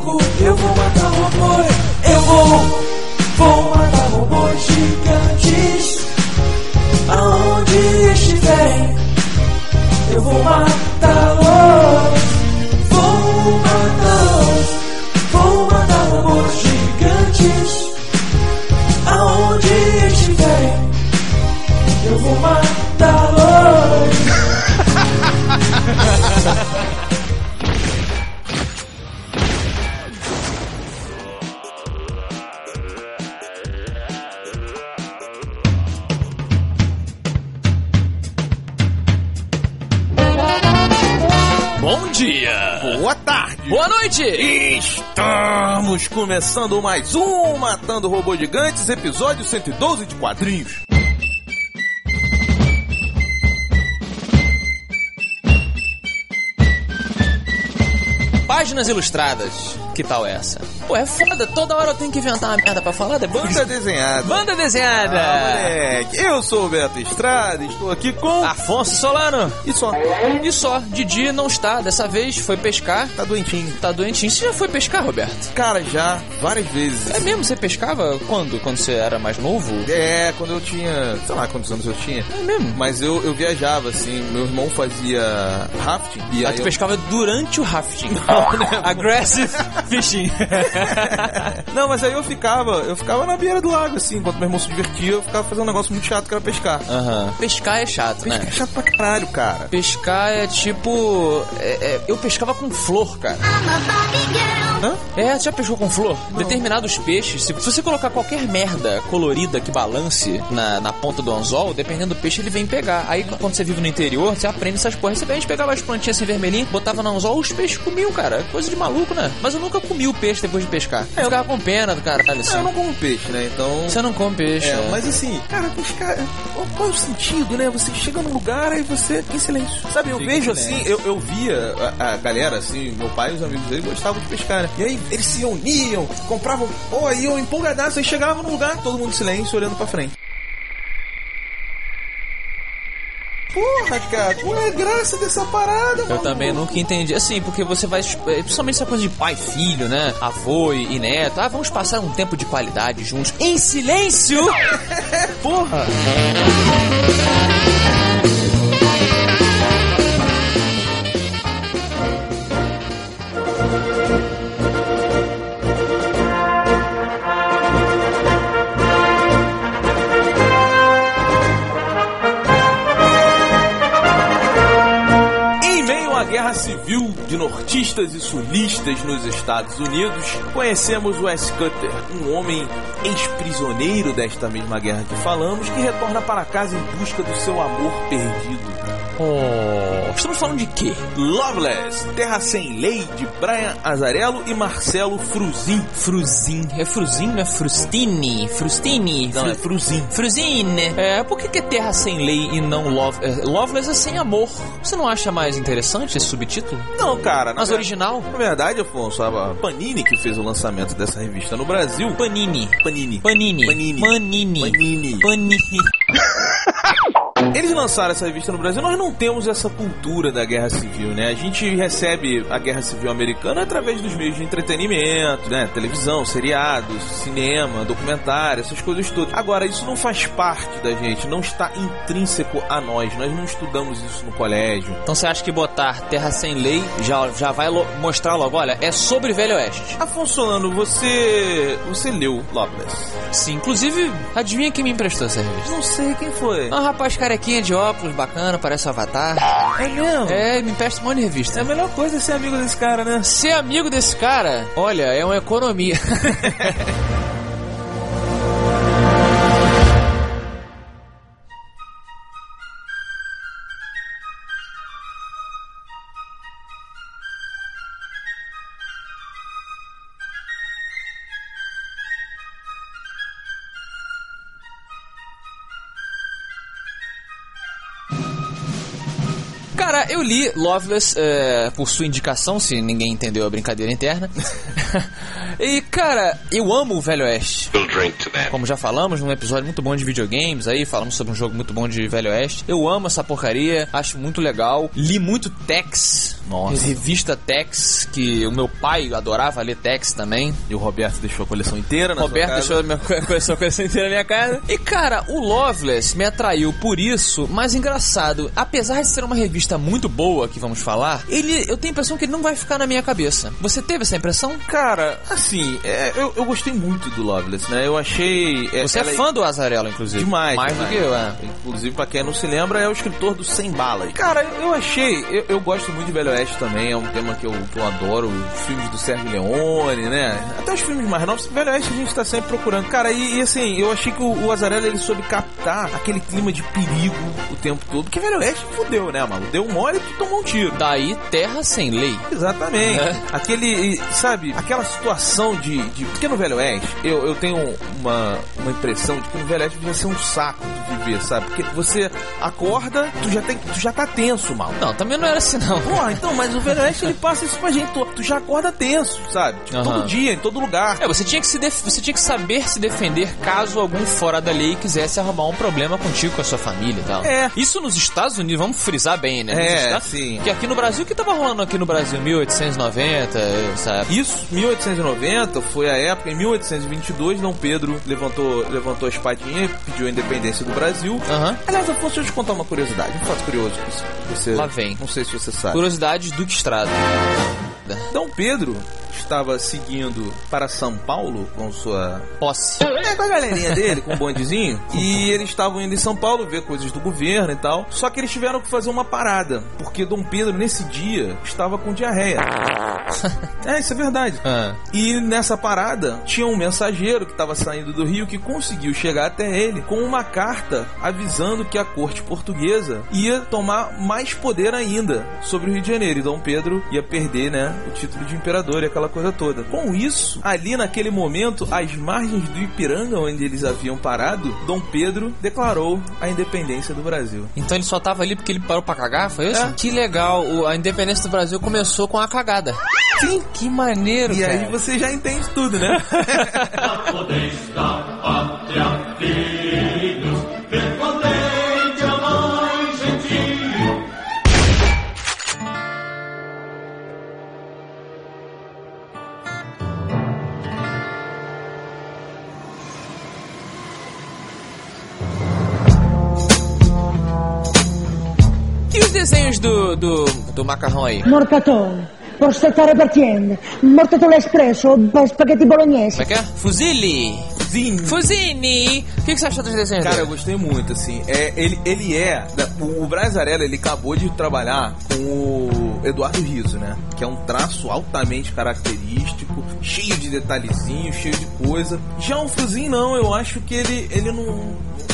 Eu vou matar robôs. Eu vou, vou matar robôs gigantes. Aonde estiverem, eu vou matá-los. Vou matá-los. Vou matar robôs gigantes. Aonde estiverem, eu vou matá-los. dia! Boa tarde! Boa noite! Estamos começando mais um Matando Robôs Gigantes, episódio 112 de quadrinhos. Páginas ilustradas. Que tal essa? Pô, é foda. Toda hora eu tenho que inventar uma merda pra falar depois. Banda desenhada. Banda desenhada! Ah, moleque. Eu sou o Beto Estrada, estou aqui com... Afonso Solano. E só, E só, Didi não está. Dessa vez foi pescar. tá doentinho. Tá doentinho. Você já foi pescar, Roberto? Cara, já, várias vezes. É mesmo? Você pescava quando? Quando você era mais novo? É, quando eu tinha, sei lá quantos anos eu tinha. É mesmo? Mas eu, eu viajava, assim, meu irmão fazia rafting. E Aí aí tu eu... pescava durante o rafting. né? Aggressive fishing. Não, mas aí eu ficava, eu ficava na beira do lago, assim, enquanto meu irmão se divertia, eu ficava fazendo um negócio muito chato que era pescar. Aham. Pescar é chato, Pescar né? é chato pra caralho, cara. Pescar é tipo. é- é- eu pescava com flor, cara. Hã? É, você já pescou com flor? Determinados peixes, se, você colocar qualquer merda colorida que balance na, na ponta do anzol, dependendo do peixe, ele vem pegar. Aí quando você vive no interior, você aprende essas porras. Você vem, a gente pegava as plantinhas assim vermelhinhas, botava no anzol, os peixes comiam, cara. Coisa de maluco, né? Mas eu nunca comi o peixe depois de pescar. Eu ficava com pena do caralho, assim. Eu não como peixe, né? Então. Você não come peixe. É, é. mas assim, cara, pescar. Qual, é o sentido, né? Você chega num lugar e você em silêncio. Sabe, eu Fica vejo assim, eu, eu via a, a galera, assim, meu pai e os amigos dele gostavam de pescar, né? E aí eles se reuniam, compravam, pô, iam empolgadaço, aí chegavam no lugar, todo mundo em silêncio, olhando pra frente. Porra, cara, qual é a graça dessa parada, Eu também nunca entendi. Assim, porque você vai. é, Principalmente essa coisa de pai filho, né? Avô e e neto. Ah, vamos passar um tempo de qualidade juntos. Em silêncio! Porra! Guerra civil de nortistas e sulistas nos Estados Unidos, conhecemos Wes Cutter, um homem ex-prisioneiro desta mesma guerra que falamos, que retorna para casa em busca do seu amor perdido. Oh, estamos falando de quê? Loveless, Terra Sem Lei, de Brian Azarello e Marcelo Fruzin. Fruzin. É Fruzin, não é Frustini? Frustini? Não, é Fruzin. Fruzine. É, por que, que é Terra Sem Lei e não Love... é, Loveless é sem amor? Você não acha mais interessante esse subtítulo? Não, cara. Mas ver- original? Na verdade, Afonso, a Panini que fez o lançamento dessa revista no Brasil. Panini. Panini. Panini. Panini. Manini. Panini. Panini. Eles lançaram essa revista no Brasil. Nós não temos essa cultura da guerra civil, né? A gente recebe a guerra civil americana através dos meios de entretenimento, né? Televisão, seriados, cinema, documentário, essas coisas todas. Agora, isso não faz parte da gente, não está intrínseco a nós. Nós não estudamos isso no colégio. Então você acha que botar Terra Sem Lei já, já vai lo- mostrar logo, olha, é sobre Velho Oeste? Afonso Solano, você. Você leu Loveless? Sim, inclusive, adivinha quem me emprestou essa revista? Não sei quem foi. É um rapaz carequinha de óculos, bacana, parece um avatar. É mesmo? É, me empresta um monte de revista. É a melhor coisa ser amigo desse cara, né? Ser amigo desse cara, olha, é uma economia. Cara, eu li Loveless é, por sua indicação, se ninguém entendeu a brincadeira interna. e, cara, eu amo o Velho Oeste. Como já falamos num episódio muito bom de videogames aí, falamos sobre um jogo muito bom de Velho Oeste. Eu amo essa porcaria, acho muito legal. Li muito Tex. Nossa. Revista Tex, que o meu pai adorava ler Tex também. E o Roberto deixou a coleção inteira na Roberto sua casa. deixou a minha coleção, coleção inteira na minha casa. E cara, o Loveless me atraiu por isso, mas engraçado, apesar de ser uma revista muito boa que vamos falar, ele eu tenho a impressão que ele não vai ficar na minha cabeça. Você teve essa impressão? Cara, assim, é, eu, eu gostei muito do Loveless, né? Eu achei... Você é ela- fã do Azarello, inclusive. Demais, Mais demais. do que eu, é. Inclusive, pra quem não se lembra, é o escritor do Sem Balas. Cara, eu achei. Eu, eu gosto muito de Velho Oeste também, é um tema que eu, que eu adoro. Os filmes do Sérgio Leone, né? Até os filmes mais novos. Velho Oeste a gente tá sempre procurando. Cara, e, e assim, eu achei que o, o Azarello ele soube captar aquele clima de perigo o tempo todo. Porque Velho Oeste fudeu, né, mano? Deu um mole e tu tomou um tiro. Daí, terra sem lei. Exatamente. É. Aquele, sabe, aquela situação de, de. Porque no Velho Oeste, eu, eu tenho uma, uma impressão de que no Velho Oeste devia ser um saco de viver, sabe? Porque você acorda, tu já, tem, tu já tá tenso, mal. Não, também não era assim não. Porra, então, mas o Velho Oeste ele passa isso pra gente. Tu, tu já acorda tenso, sabe? Tipo, Aham. todo dia, em todo lugar. É, você tinha, que se def- você tinha que saber se defender caso algum fora da lei quisesse arrumar um problema contigo, com a sua família e tal. É. Isso nos Estados Unidos, vamos frisar bem, né? É, Estados- sim. Que aqui no Brasil, o que tava rolando aqui no Brasil? 1890, sabe? Isso, 1890 foi a época, em 1822, Dom Pedro levantou, levantou a espadinha e pediu a independência do Brasil. Aham. Aliás, Afonso, deixa eu te contar uma curiosidade, um fato curioso que você- você... Lá vem. Não sei se você sabe. Curiosidades do que estrada. Dom Pedro estava seguindo para São Paulo com sua... Posse. É, com a galerinha dele, com o bondezinho. E eles estavam indo em São Paulo ver coisas do governo e tal. Só que eles tiveram que fazer uma parada. Porque Dom Pedro, nesse dia, estava com diarreia. É, isso é verdade. Ah. E nessa parada tinha um mensageiro que estava saindo do Rio que conseguiu chegar até ele com uma carta avisando que a corte portuguesa ia tomar mais poder ainda sobre o Rio de Janeiro. E Dom Pedro ia perder, né, o título de imperador e aquela coisa toda. Com isso, ali naquele momento, às margens do Ipiranga, onde eles haviam parado, Dom Pedro declarou a independência do Brasil. Então ele só tava ali porque ele parou pra cagar, foi isso? É. Que legal, o- a independência do Brasil começou com a cagada. Sim. Que maneiro, E cara. aí você já entende tudo, né? desenhos do, do, do macarrão aí? Mortatone, porchetta repartiente, mortatore espresso, spaghetti bolognese. Como é que é? Fuzili! Sim. Fuzini! O que, que você achou dos desenhos Cara, eu gostei muito, assim. É, ele, ele é. da- O, o Brazarella, ele acabou de trabalhar com o Eduardo Riso, né? Que é um traço altamente característico, cheio de detalhezinhos, cheio de coisa. Já o Fuzin, não, eu acho que ele, ele não,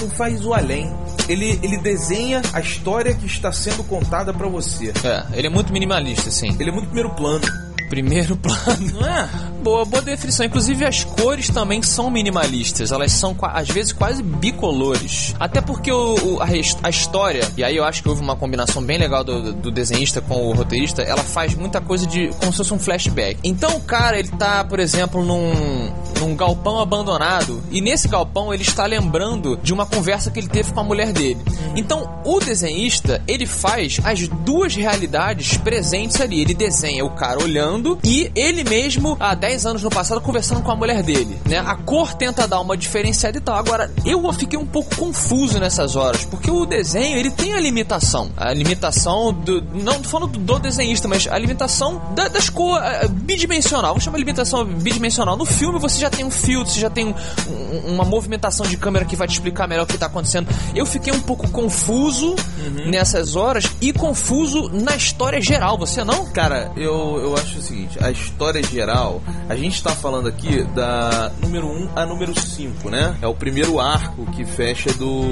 faz o além. Ele, ele desenha a história que está sendo contada pra você. É, ele é muito minimalista, assim. Ele é muito primeiro plano. Primeiro plano. Não é? Boa, boa definição. Inclusive as cores também são minimalistas. Elas são às vezes quase bicolores. Até porque o, o- a, a história, e aí eu acho que houve uma combinação bem legal do, do desenhista com o roteirista, ela faz muita coisa de como se fosse um flashback. Então o cara, ele tá, por exemplo, num, num galpão abandonado, e nesse galpão ele está lembrando de uma conversa que ele teve com a mulher dele. Então o desenhista, ele faz as duas realidades presentes ali. Ele desenha o cara olhando e ele mesmo, há 10 anos no passado, conversando com a mulher dele. Né? A cor tenta dar uma diferenciada e tal. Agora, eu fiquei um pouco confuso nessas horas, porque o desenho ele tem a limitação. A limitação do. Não tô falando do desenhista, mas a limitação da- das cores bidimensional. Vamos chamar de limitação bidimensional. No filme você já tem um filtro, você já tem um- uma movimentação de câmera que vai te explicar melhor o que tá acontecendo. Eu fiquei um pouco confuso nessas horas e confuso na história geral. Você não? Cara, eu, eu acho o seguinte, a história geral, a gente tá falando aqui da número 1 a número 5, né? É o primeiro arco que fecha do,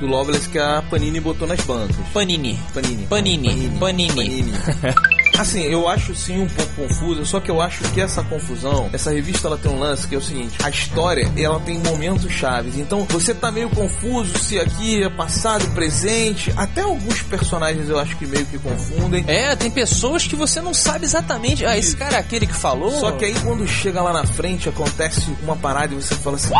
do Loveless que a Panini botou nas bancas. Panini. Panini. Panini. Panini. Panini. Assim, eu acho sim um pouco confusa, só que eu acho que essa confusão, essa revista ela tem um lance que é o seguinte: a história ela tem momentos chaves. Então você tá meio confuso se aqui é passado, presente. Até alguns personagens eu acho que meio que confundem. É, tem pessoas que você não sabe exatamente. Ah, esse cara é aquele que falou. Só que aí quando chega lá na frente acontece uma parada e você fala assim: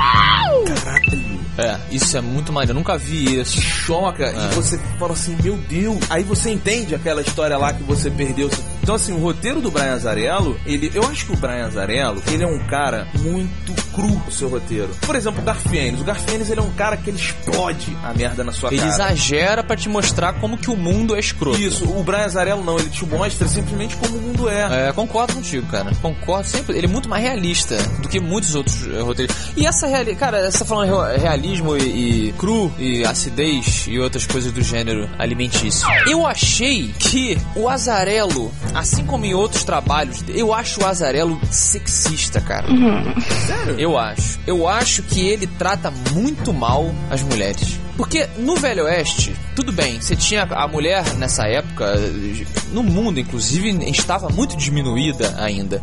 caralho. É, isso é muito maneiro. Eu nunca vi isso. choca e você fala assim, meu Deus. Aí você entende aquela história lá que você perdeu. Então assim, o roteiro do Brian Azarello, ele, eu acho que o Brian Azarello, ele é um cara muito cru no seu roteiro. Por exemplo, o Garfienes. O Garfienes, ele é um cara que ele explode a merda na sua Ele cara. exagera pra te mostrar como que o mundo é escroto. Isso, o Brian Azarello não, ele te mostra simplesmente como o mundo é. É, concordo contigo, cara. Concordo sempre. Ele é muito mais realista do que muitos outros eh, roteiristas. E essa realidade, cara, você tá falando re- realismo e, e cru e acidez e outras coisas do gênero alimentício. Eu achei que o Azarelo, assim como em outros trabalhos, eu acho o Azarelo sexista, cara. Sério? Eu acho. Eu acho que ele trata muito mal as mulheres. Porque no Velho Oeste, tudo bem, você tinha a mulher nessa época, no mundo inclusive, estava muito diminuída ainda.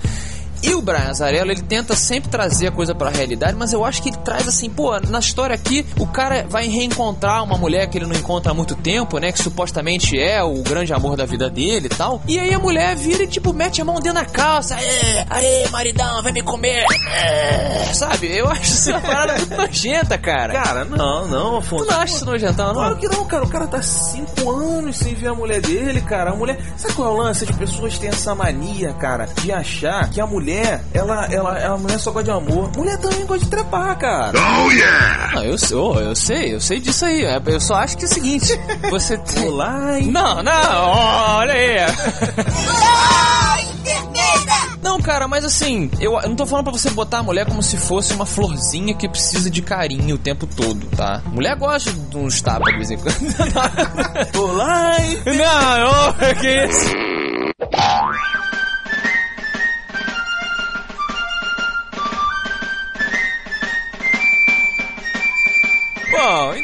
E o Brian Azarello, ele tenta sempre trazer a coisa pra realidade, mas eu acho que ele traz assim, pô, na história aqui, o cara vai reencontrar uma mulher que ele não encontra há muito tempo, né? Que supostamente é o grande amor da vida dele e tal. E aí a mulher vira e, tipo, mete a mão dentro da calça. Aê, aê, maridão, vai me comer. É, sabe? Eu acho isso uma parada muito nojenta, cara. Cara, não, não, Tu Afonso. não acha isso nojentão, não? Claro que não, cara. O cara tá cinco anos sem ver a mulher dele, cara. A mulher. Sabe qual é o lance? As pessoas têm essa mania, cara, de achar que a mulher, ela, ela, ela a mulher só gosta de amor. Mulher também gosta de trepar, cara. Não, eu, sei- oh, eu sei, eu sei disso aí. É, Eu só acho que é o seguinte: você tem. Olá, e... Não, não, olha aí. Não, cara, mas assim, eu, eu não tô falando pra você botar a mulher como se fosse uma florzinha que precisa de carinho o tempo todo, tá? Mulher gosta de uns tapas de vez em quando. Olá, e... não, ô, que isso?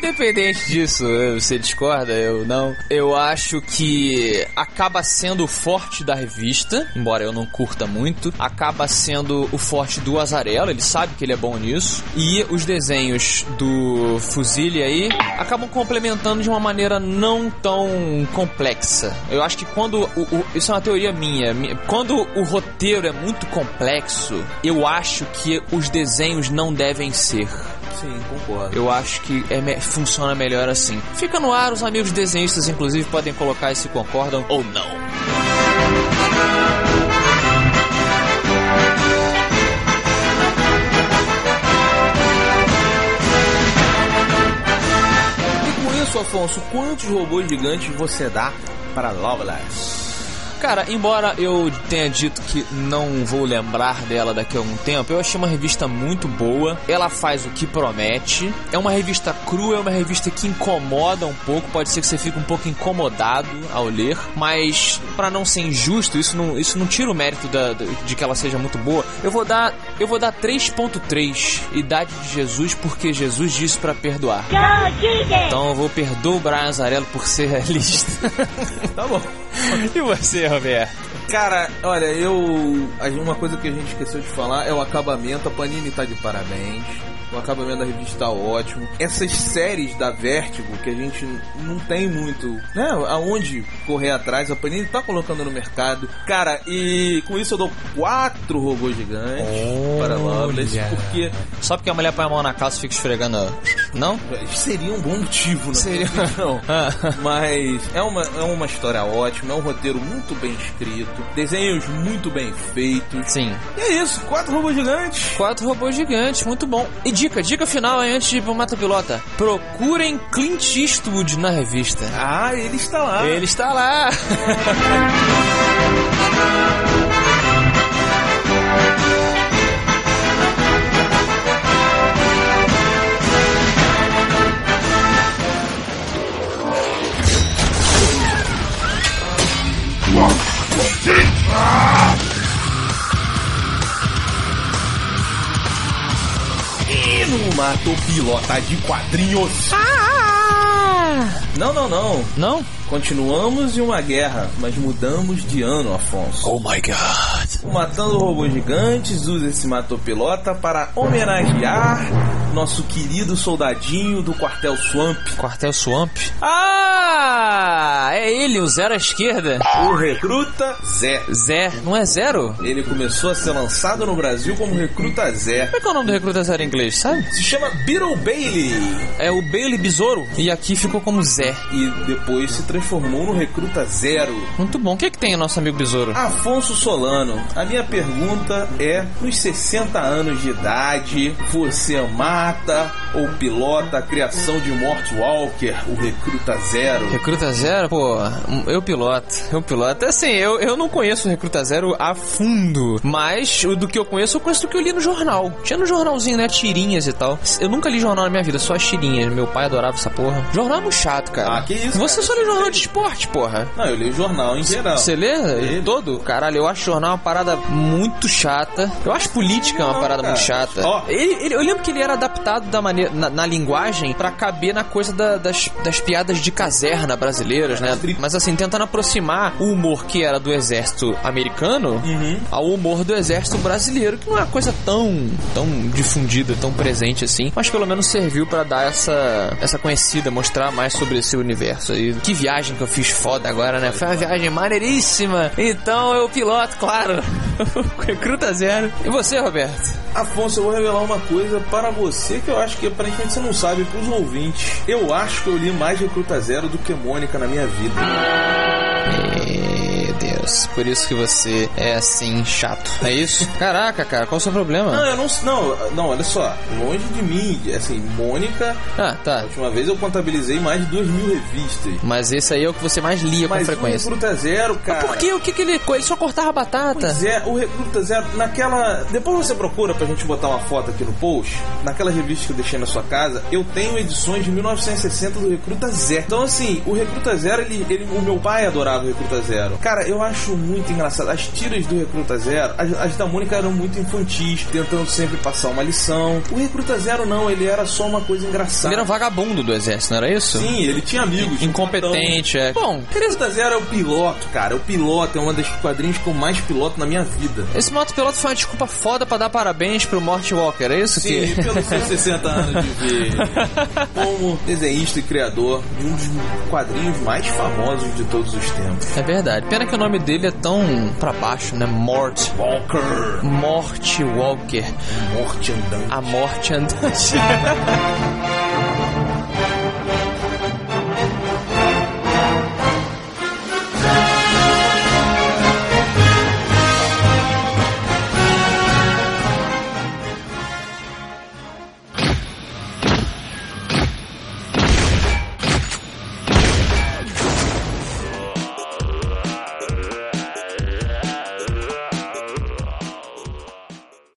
independente disso, você discorda, eu não. Eu acho que acaba sendo o forte da revista, embora eu não curta muito. Acaba sendo o forte do Azarello, ele sabe que ele é bom nisso. E os desenhos do Fuzile aí acabam complementando de uma maneira não tão complexa. Eu acho que quando. O, o- isso é uma teoria minha. mi- Quando o roteiro é muito complexo, eu acho que os desenhos não devem ser. Sim, concordo. Eu acho que é me- funciona melhor assim. Fica no ar, os amigos desenhistas, inclusive, podem colocar se concordam ou não. E com isso, Afonso, quantos robôs gigantes você dá para Loveless? Cara, embora eu tenha dito que não vou lembrar dela daqui a algum tempo, eu achei uma revista muito boa. Ela faz o que promete. É uma revista crua, é uma revista que incomoda um pouco. Pode ser que você fique um pouco incomodado ao ler, mas pra não ser injusto, isso não, isso não tira o mérito da- de que ela seja muito boa. Eu vou dar, eu vou dar 3.3 Idade de Jesus porque Jesus disse pra perdoar. Então eu vou perdoar o Brian Azarello por ser realista. Tá bom. e você, Roberto? Cara, olha, eu. Uma coisa que a gente esqueceu de falar é o acabamento. A Panini tá de parabéns. O acabamento da revista tá ótimo. Essas séries da Vertigo, que a gente não tem muito, né? Aonde correr atrás, a Panini tá colocando no mercado. Cara, e com isso eu dou quatro robôs gigantes para Loveless, porque Só porque a mulher põe a mão na calça e fica esfregando. Não? seria um bom motivo, né? Seria. Não. Mas é uma, é uma história ótima, é um roteiro muito bem escrito, desenhos muito bem feitos. Sim. E é isso, quatro robôs gigantes. Quatro robôs gigantes, muito bom. E dica, dica final aí antes de ir pro Mata Pilota. Procurem Clint Eastwood na revista. Ah, ele está lá. Ele está lá. E no Mato Pilota de Quadrinhos. Não, não, não. Não? Continuamos em uma guerra, mas mudamos de ano, Afonso. Oh my god. O Matando Robôs Gigantes usa esse matopilota para homenagear nosso querido soldadinho do quartel Swamp, Quartel Swamp. Ah! É ele, o zero à esquerda. o recruta Zé. Zé, não é zero? Ele começou a ser lançado no Brasil como recruta Zé. Como é que é o nome do recruta zero em inglês, sabe? Se chama Beetle Bailey É o Bailey Besouro. E aqui ficou como Zé. e depois se transformou no recruta Zero. Muito bom. O que, que tem o nosso amigo Besouro? Afonso Solano, a minha pergunta é: nos 60 anos de idade, você mata ou pilota a criação de Mort Walker, o recruta Zero? Recruta Zero, pô, eu piloto, eu piloto. Assim, eu, eu não conheço o Recruta Zero a fundo, mas o do que eu conheço, eu conheço do que eu li no jornal. Tinha no jornalzinho, né, tirinhas e tal. Eu nunca li jornal na minha vida, só as tirinhas. Meu pai adorava essa porra. Jornal é muito chato, cara. Ah, que isso, Você cara, só lê jornal de esporte, porra. Não, eu li o jornal em geral. Você lê Lê. todo? Caralho, eu acho jornal uma parada muito chata. Eu acho política uma parada muito chata. Ele, ele- eu lembro que ele era adaptado da maneira, na, na linguagem pra caber na coisa da- das, das piadas de caserna brasileiras, né? Mas assim, tentando aproximar o humor que era do exército americano ao humor do exército brasileiro, que não é uma coisa tão, tão difundida, tão presente assim. Mas pelo menos serviu pra dar essa, essa conhecida, mostrar mais sobre esse universo. E que viagem que eu fiz foda agora, né? Foi uma viagem maneiríssima. Então eu piloto, claro. Recruta zero. E você, Roberto? Afonso, eu vou revelar uma coisa para você que eu acho que aparentemente você não sabe, para os ouvintes. Eu acho que eu li mais Recruta Zero do que Mônica na minha vida. Deus, por isso que você é assim chato. É isso? Caraca, cara, qual o seu Não, problema? eu não. Não, não, olha só. Longe de mim. Assim, Mônica, Ah, a tá. última vez eu contabilizei mais de 2 mil revistas. Mas esse aí é o que você mais lia com Mas o frequência. Recruta Zero, cara. Por quê? O que que ele... Ele só cortava batata? Pois é, o Recruta Zero, naquela. Depois você procura pra gente botar uma foto aqui no post. Naquela revista que eu deixei na sua casa, eu tenho edições de 1960 do Recruta Zero. Então, assim, o Recruta Zero, ele, ele- o meu pai adorava o Recruta Zero. Cara, eu acho muito engraçado. As tiras do Recruta Zero, as, as da Mônica eram muito infantis, tentando sempre passar uma lição. O Recruta Zero, não, ele era só uma coisa engraçada. Ele era um vagabundo do exército, não era isso? Sim, ele tinha amigos. Incompetente, é. Bom, O Recruta Zero é o piloto, cara. O piloto é uma das quadrinhos que eu mais piloto na minha vida. esse motopiloto foi uma desculpa foda pra dar parabéns pro Mort Walker, é isso? Sim, que... pelos seus 60 anos de vida. Como desenhista e criador de um dos quadrinhos mais famosos de todos os tempos. É verdade. Pena que o nome dele é tão pra baixo, né? Mort. Walker. Mort Walker. Morte andante. A morte andante.